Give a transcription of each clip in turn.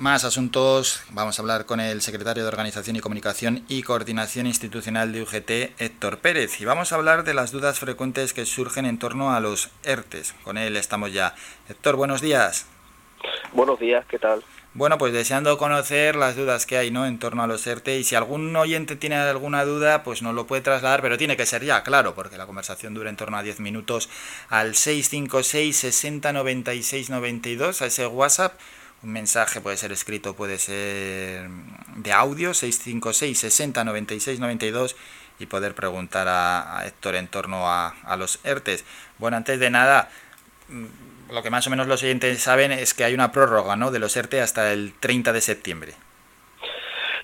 Más asuntos. Vamos a hablar con el secretario de Organización y Comunicación y Coordinación Institucional de UGT, Héctor Pérez. Y vamos a hablar de las dudas frecuentes que surgen en torno a los ERTES. Con él estamos ya. Héctor, buenos días. Buenos días, ¿qué tal? Bueno, pues deseando conocer las dudas que hay ¿no? en torno a los ERTE y si algún oyente tiene alguna duda, pues nos lo puede trasladar, pero tiene que ser ya, claro, porque la conversación dura en torno a 10 minutos al 656 60 96 92, a ese WhatsApp un mensaje puede ser escrito, puede ser de audio, 656 60 96 92 y poder preguntar a, Héctor en torno a, los ERTES. Bueno, antes de nada, mm, lo que más o menos los oyentes saben es que hay una prórroga ¿no? de los ERTE hasta el 30 de septiembre.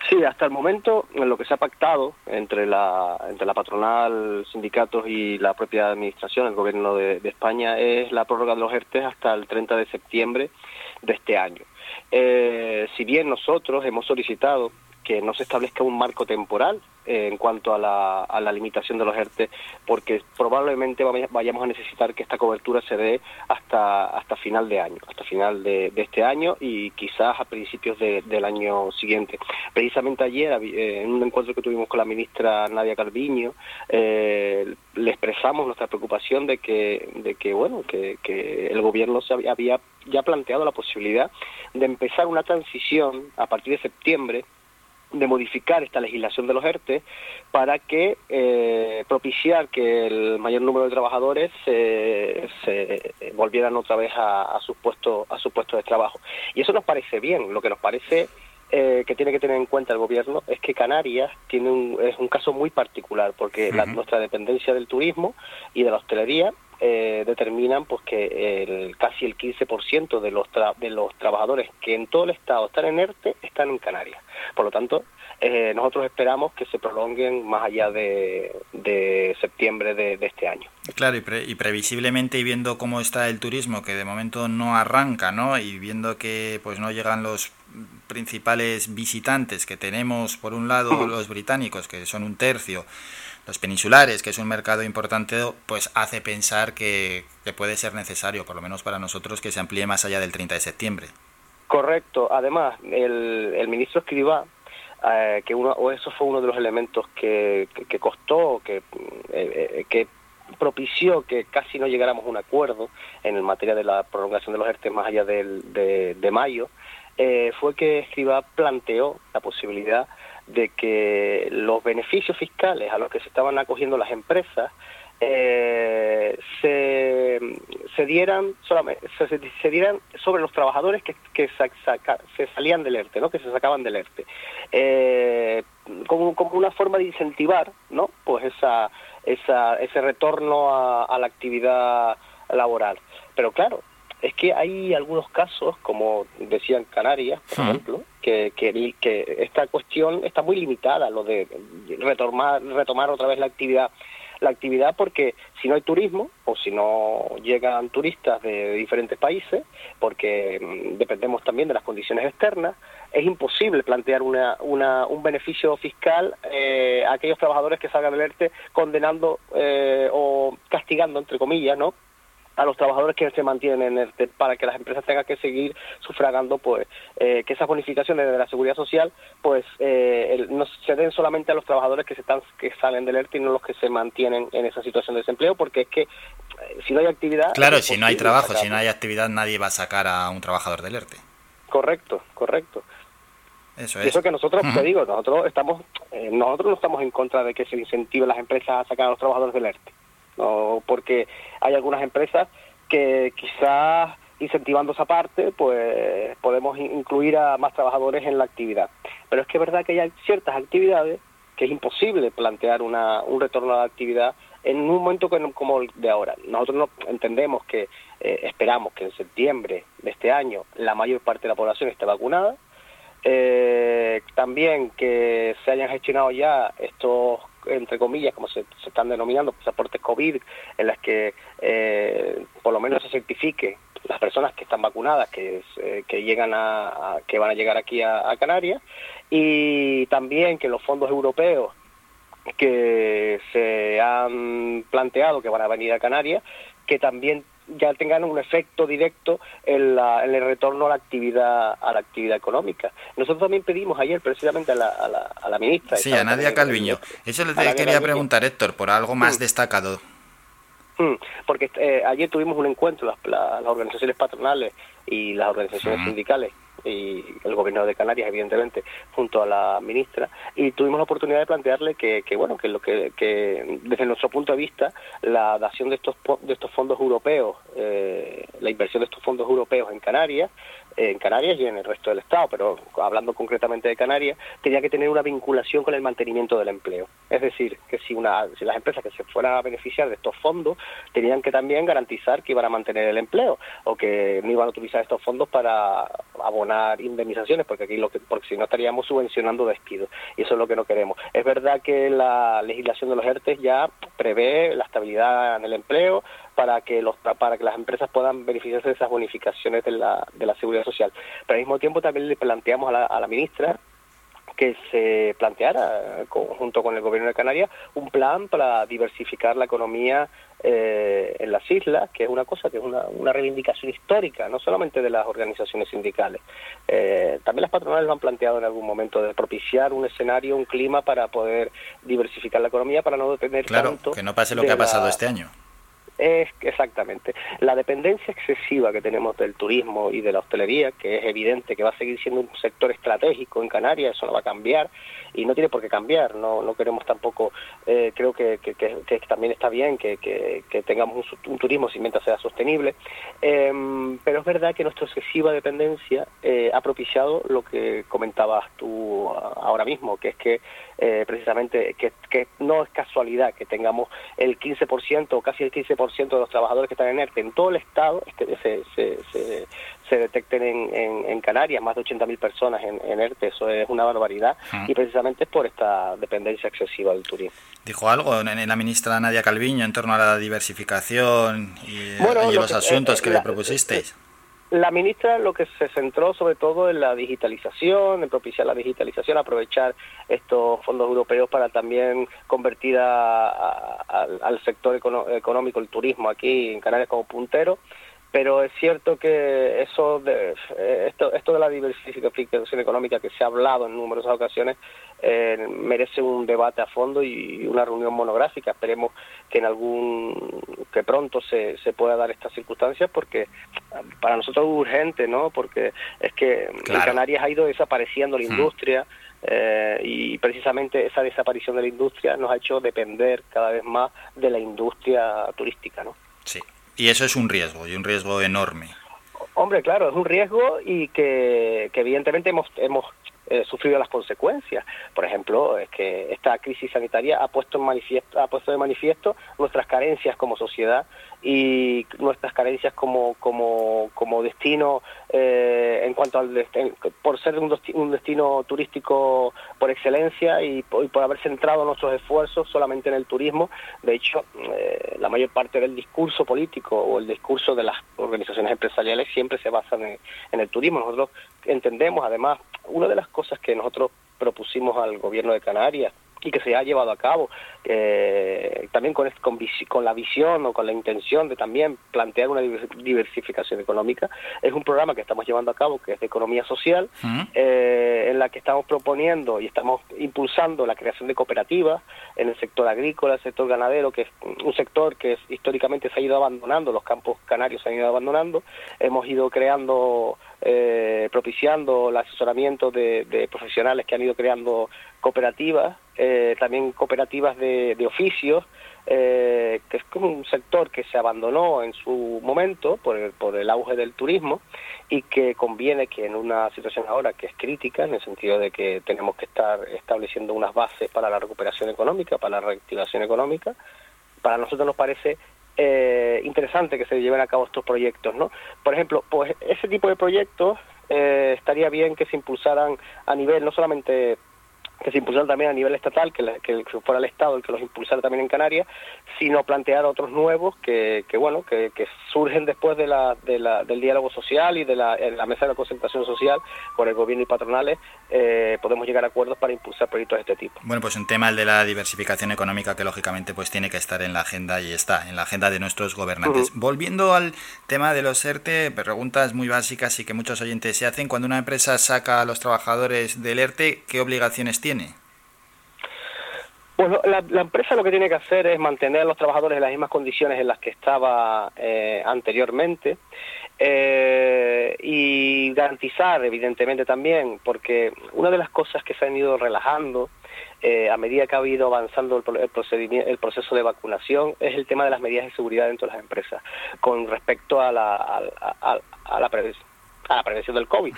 Sí, hasta el momento en lo que se ha pactado entre la, entre la patronal, sindicatos y la propia administración, el gobierno de, España, es la prórroga de los ERTE hasta el 30 de septiembre de este año. Eh, si bien nosotros hemos solicitado que no se establezca un marco temporal eh, en cuanto a la, a la, limitación de los ERTE, porque probablemente vayamos a necesitar que esta cobertura se dé hasta, hasta final de año, hasta final de, este año y quizás a principios del año siguiente. Precisamente ayer, eh, en un encuentro que tuvimos con la ministra Nadia Calviño, eh, le expresamos nuestra preocupación de que, de que bueno, que, que el gobierno se había ya planteado la posibilidad de empezar una transición a partir de septiembre de modificar esta legislación de los ERTE para que eh, propiciar que el mayor número de trabajadores se volvieran otra vez a, a sus puestos a su puesto de trabajo. Y eso nos parece bien. Lo que nos parece eh, que tiene que tener en cuenta el gobierno es que Canarias tiene un, es un caso muy particular porque la, nuestra dependencia del turismo y de la hostelería eh, determinan pues que el, casi el 15% de los de los trabajadores que en todo el estado están en ERTE están en Canarias. Por lo tanto, eh, nosotros esperamos que se prolonguen más allá de, septiembre de, este año. Claro, y, previsiblemente y viendo cómo está el turismo, que de momento no arranca, ¿no? Y viendo que pues no llegan los principales visitantes que tenemos, por un lado los británicos, que son un tercio, los peninsulares, que es un mercado importante, pues hace pensar que, puede ser necesario, por lo menos para nosotros, que se amplíe más allá del 30 de septiembre. Correcto. Además, el, el ministro Escribá, eh, que uno, o eso fue uno de los elementos que, que, costó, que, eh, que propició que casi no llegáramos a un acuerdo en materia de la prolongación de los ERTE más allá del, de, mayo, eh, fue que Escriba planteó la posibilidad de que los beneficios fiscales a los que se estaban acogiendo las empresas eh, se, se, dieran solamente se, dieran sobre los trabajadores que, que se salían del ERTE, ¿no? que se sacaban del ERTE, eh, como, como una forma de incentivar ¿no? pues esa, esa, ese retorno a la actividad laboral. Pero claro, es que hay algunos casos, como decían Canarias, por ejemplo, que, que, que, esta cuestión está muy limitada, lo de retomar, retomar otra vez la actividad la actividad porque si no hay turismo o si no llegan turistas de diferentes países, porque mm, dependemos también de las condiciones externas, es imposible plantear una, una, un beneficio fiscal eh, a aquellos trabajadores que salgan del ERTE condenando eh, o castigando, entre comillas, ¿no? A los trabajadores que se mantienen en el, para que las empresas tengan que seguir sufragando pues eh, que esas bonificaciones de la seguridad social pues eh, no se den solamente a los trabajadores que se están que salen del ERTE y no los que se mantienen en esa situación de desempleo porque es que eh, si no hay actividad claro si no hay trabajo si no hay actividad nadie va a sacar a un trabajador del ERTE. Correcto correcto. Eso es. eso que nosotros, te digo, nosotros estamos, nosotros no estamos en contra de que se incentive las empresas a sacar a los trabajadores del ERTE ¿no? porque hay algunas empresas que quizás incentivando esa parte, pues podemos incluir a más trabajadores en la actividad. Pero es que es verdad que hay ciertas actividades que es imposible plantear una, un retorno a la actividad en un momento como el de ahora. Nosotros no entendemos que eh, esperamos que en septiembre de este año la mayor parte de la población esté vacunada, eh, también que se hayan gestionado ya estos entre comillas, como se, están denominando, pasaportes COVID, en las que eh, por lo menos se certifique las personas que están vacunadas, que, eh, que llegan a, que van a llegar aquí a, Canarias, y también que los fondos europeos que se han planteado que van a venir a Canarias, que también ya tengan un efecto directo en, el retorno a la actividad a la actividad económica. Nosotros también pedimos ayer precisamente a la, a la, ministra. Sí, a Nadia Calviño. Eso le quería preguntar, Héctor, por algo más destacado. Mm, porque eh, ayer tuvimos un encuentro, las, las, organizaciones patronales y las organizaciones sindicales y el gobierno de Canarias, evidentemente, junto a la ministra, y tuvimos la oportunidad de plantearle que, que bueno, que lo que, desde nuestro punto de vista, la dación de estos de estos fondos europeos, eh, la inversión de estos fondos europeos en Canarias, en Canarias y en el resto del Estado, pero hablando concretamente de Canarias, tenía que tener una vinculación con el mantenimiento del empleo. Es decir, que si, una, si las empresas que se fueran a beneficiar de estos fondos tenían que también garantizar que iban a mantener el empleo o que no iban a utilizar estos fondos para abonar indemnizaciones, porque aquí lo que, porque si no estaríamos subvencionando despidos y eso es lo que no queremos. Es verdad que la legislación de los ERTES ya prevé la estabilidad en el empleo, para que los para que las empresas puedan beneficiarse de esas bonificaciones de la, de la seguridad social. Pero al mismo tiempo también le planteamos a la, a la ministra que se planteara, junto con el gobierno de Canarias, un plan para diversificar la economía eh, en las islas, que es una cosa que es una, una reivindicación histórica, no solamente de las organizaciones sindicales. Eh, también las patronales lo han planteado en algún momento, de propiciar un escenario, un clima para poder diversificar la economía, para no depender claro, tanto. que no pase lo que ha pasado este año. Es exactamente. La dependencia excesiva que tenemos del turismo y de la hostelería, que es evidente que va a seguir siendo un sector estratégico en Canarias, eso no va a cambiar y no tiene por qué cambiar. No, no queremos tampoco, eh, creo que, también está bien que, tengamos un, turismo si mientras sea sostenible, em, pero es verdad que nuestra excesiva dependencia eh, ha propiciado lo que comentabas tú ahora mismo, que es que eh, precisamente que, no es casualidad que tengamos el 15% o casi el 15% de los trabajadores que están en ERTE en todo el Estado este, se, se, detecten en, en, Canarias, más de 80.000 personas en, en, ERTE, eso es una barbaridad y precisamente es por esta dependencia excesiva del turismo. ¿Dijo algo en la ministra Nadia Calviño en torno a la diversificación y, los asuntos que, le propusisteis? La ministra lo que se centró sobre todo en la digitalización, en propiciar la digitalización, aprovechar estos fondos europeos para también convertir al sector económico, el turismo aquí en Canarias como puntero pero es cierto que eso de, eh, esto, esto de la diversificación económica que se ha hablado en numerosas ocasiones eh, merece un debate a fondo y una reunión monográfica. Esperemos que en algún que pronto se, se pueda dar estas circunstancias porque para nosotros es urgente, ¿no? Porque es que en Canarias ha ido desapareciendo la hmm. industria. Eh, y precisamente esa desaparición de la industria nos ha hecho depender cada vez más de la industria turística, ¿no? Sí. Y eso es un riesgo, y un riesgo enorme. Hombre, claro, es un riesgo y que, que evidentemente hemos, hemos eh, sufrido las consecuencias. Por ejemplo, es que esta crisis sanitaria ha puesto, en manifiesto, ha puesto de manifiesto nuestras carencias como sociedad y nuestras carencias como, como, como destino eh, en cuanto al destino, por ser un, un, destino turístico por excelencia y por, haber centrado nuestros esfuerzos solamente en el turismo. De hecho, eh, la mayor parte del discurso político o el discurso de las organizaciones empresariales siempre se basa en, en el turismo. Nosotros entendemos, además, una de las cosas que nosotros propusimos al gobierno de Canarias y que se ha llevado a cabo eh, también con, con, con, la visión o con la intención de también plantear una diversificación económica. Es un programa que estamos llevando a cabo que es de economía social, eh, en la que estamos proponiendo y estamos impulsando la creación de cooperativas en el sector agrícola, el sector ganadero, que es un sector que históricamente se ha ido abandonando, los campos canarios se han ido abandonando. Hemos ido creando eh, propiciando el asesoramiento de, profesionales que han ido creando cooperativas, eh, también cooperativas de, oficios, eh, que es como un sector que se abandonó en su momento por el, por el auge del turismo y que conviene que en una situación ahora que es crítica, en el sentido de que tenemos que estar estableciendo unas bases para la recuperación económica, para la reactivación económica, para nosotros nos parece eh, interesante que se lleven a cabo estos proyectos, ¿no? Por ejemplo, pues ese tipo de proyectos eh, estaría bien que se impulsaran a nivel no solamente que se impulsaran también a nivel estatal, que, que, fuera el Estado el que los impulsara también en Canarias, sino plantear otros nuevos que, que bueno, que, que, surgen después de la, de la, del diálogo social y de la, la mesa de la concentración social con el gobierno y patronales, eh, podemos llegar a acuerdos para impulsar proyectos de este tipo. Bueno, pues un tema el de la diversificación económica que lógicamente pues tiene que estar en la agenda y está en la agenda de nuestros gobernantes. Volviendo al tema de los ERTE, preguntas muy básicas y que muchos oyentes se hacen. Cuando una empresa saca a los trabajadores del ERTE, ¿qué obligaciones tiene? Bueno, la, empresa lo que tiene que hacer es mantener a los trabajadores en las mismas condiciones en las que estaba eh, anteriormente eh, y garantizar, evidentemente también, porque una de las cosas que se han ido relajando eh, a medida que ha ido avanzando el, procedimiento, el proceso de vacunación es el tema de las medidas de seguridad dentro de las empresas con respecto a la, a, la, prevención, del COVID.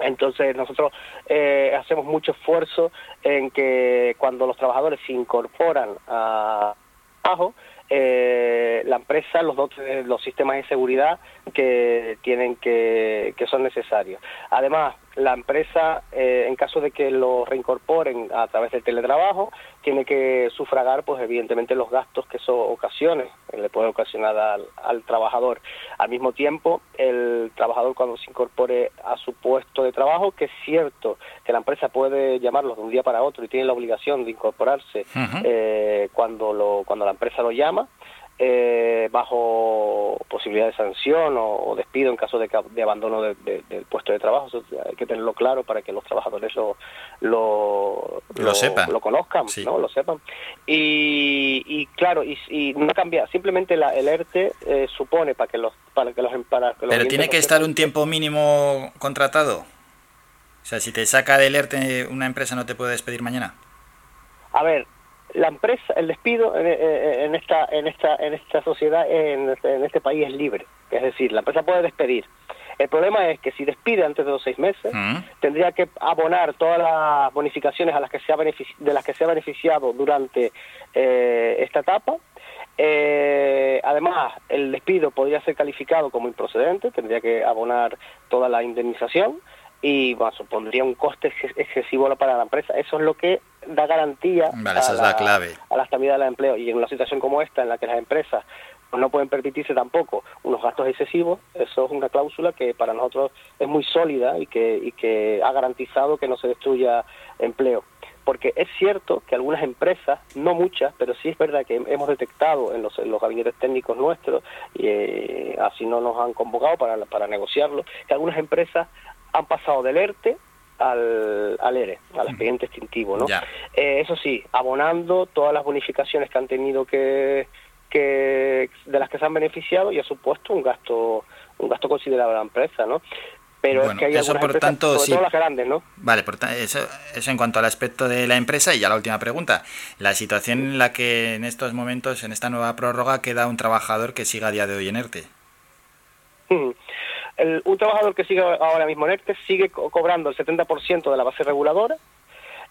Entonces nosotros eh, hacemos mucho esfuerzo en que cuando los trabajadores se incorporan a trabajo, eh, la empresa los dote los sistemas de seguridad que tienen que, que son necesarios. Además, la empresa, eh, en caso de que lo reincorporen a través del teletrabajo, tiene que sufragar, pues evidentemente, los gastos que eso ocasiones, le puede ocasionar al, trabajador. Al mismo tiempo, el trabajador cuando se incorpore a su puesto de trabajo, que es cierto que la empresa puede llamarlo de un día para otro y tiene la obligación de incorporarse eh, cuando, lo, cuando la empresa lo llama, eh, bajo posibilidad de sanción o, despido en caso de, de abandono del puesto de trabajo. hay que tenerlo claro para que los trabajadores lo, lo, lo, sepan, lo conozcan, ¿no? lo sepan. Y, y claro, y, no cambia, simplemente la, el ERTE eh, supone para que los para que los, para que Pero tiene que estar un tiempo mínimo contratado. O sea, si te saca del ERTE una empresa no te puede despedir mañana. A ver, la empresa, el despido en, esta, en esta, en esta sociedad, en este, en este país es libre. Es decir, la empresa puede despedir. El problema es que si despide antes de los seis meses, mm. tendría que abonar todas las bonificaciones a las que se ha de las que se ha beneficiado durante eh, esta etapa. Eh, además, el despido podría ser calificado como improcedente, tendría que abonar toda la indemnización y bueno, supondría un coste excesivo para la empresa. Eso es lo que da garantía a, la, clave. a la estabilidad del empleo. Y en una situación como esta, en la que las empresas pues, no pueden permitirse tampoco unos gastos excesivos, eso es una cláusula que para nosotros es muy sólida y que, y que ha garantizado que no se destruya empleo. Porque es cierto que algunas empresas, no muchas, pero sí es verdad que hemos detectado en los, en los gabinetes técnicos nuestros, y eh, así no nos han convocado para, para negociarlo, que algunas empresas han pasado del ERTE al, al ERE, al expediente extintivo, ¿no? Eh, eso sí, abonando todas las bonificaciones que han tenido que, que de las que se han beneficiado y ha supuesto un gasto un gasto considerable a la empresa, ¿no? Pero es que hay eso por tanto, sí. las grandes, ¿no? Vale, por eso, eso en cuanto al aspecto de la empresa y ya la última pregunta. La situación en la que en estos momentos, en esta nueva prórroga, queda un trabajador que siga a día de hoy en ERTE. Hmm un trabajador que sigue ahora mismo en ERTE sigue cobrando el 70% de la base reguladora,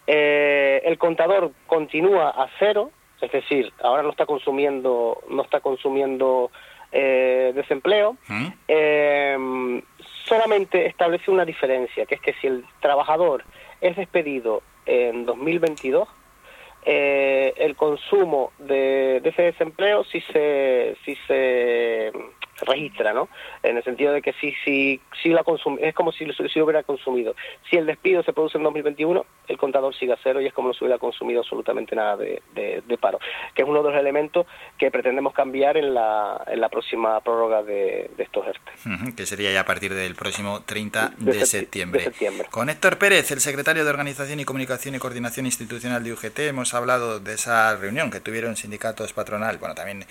eh, el contador continúa a cero, es decir, ahora no está consumiendo, no está consumiendo eh, desempleo, ¿Mm? eh, solamente establece una diferencia, que es que si el trabajador es despedido en 2022, el consumo de, de, ese desempleo si se, si se registra, ¿no? En el sentido de que si, si, si la es como si, si hubiera consumido. Si el despido se produce en 2021, el contador sigue a cero y es como si hubiera consumido absolutamente nada de, de, paro, que es uno de los elementos que pretendemos cambiar en la, en la próxima prórroga de, estos ERTE. que sería ya a partir del próximo 30 de, septiembre. septiembre. Con Héctor Pérez, el secretario de Organización y Comunicación y Coordinación Institucional de UGT, hemos hablado de esa reunión que tuvieron sindicatos patronal, bueno, también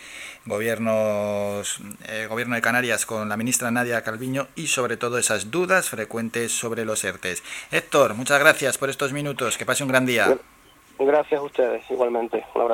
gobiernos, eh, Gobierno de Canarias con la ministra Nadia Calviño y sobre todo esas dudas frecuentes sobre los ERTES. Héctor, muchas gracias por estos minutos, que pase un gran día. Gracias a ustedes, igualmente. Un abrazo.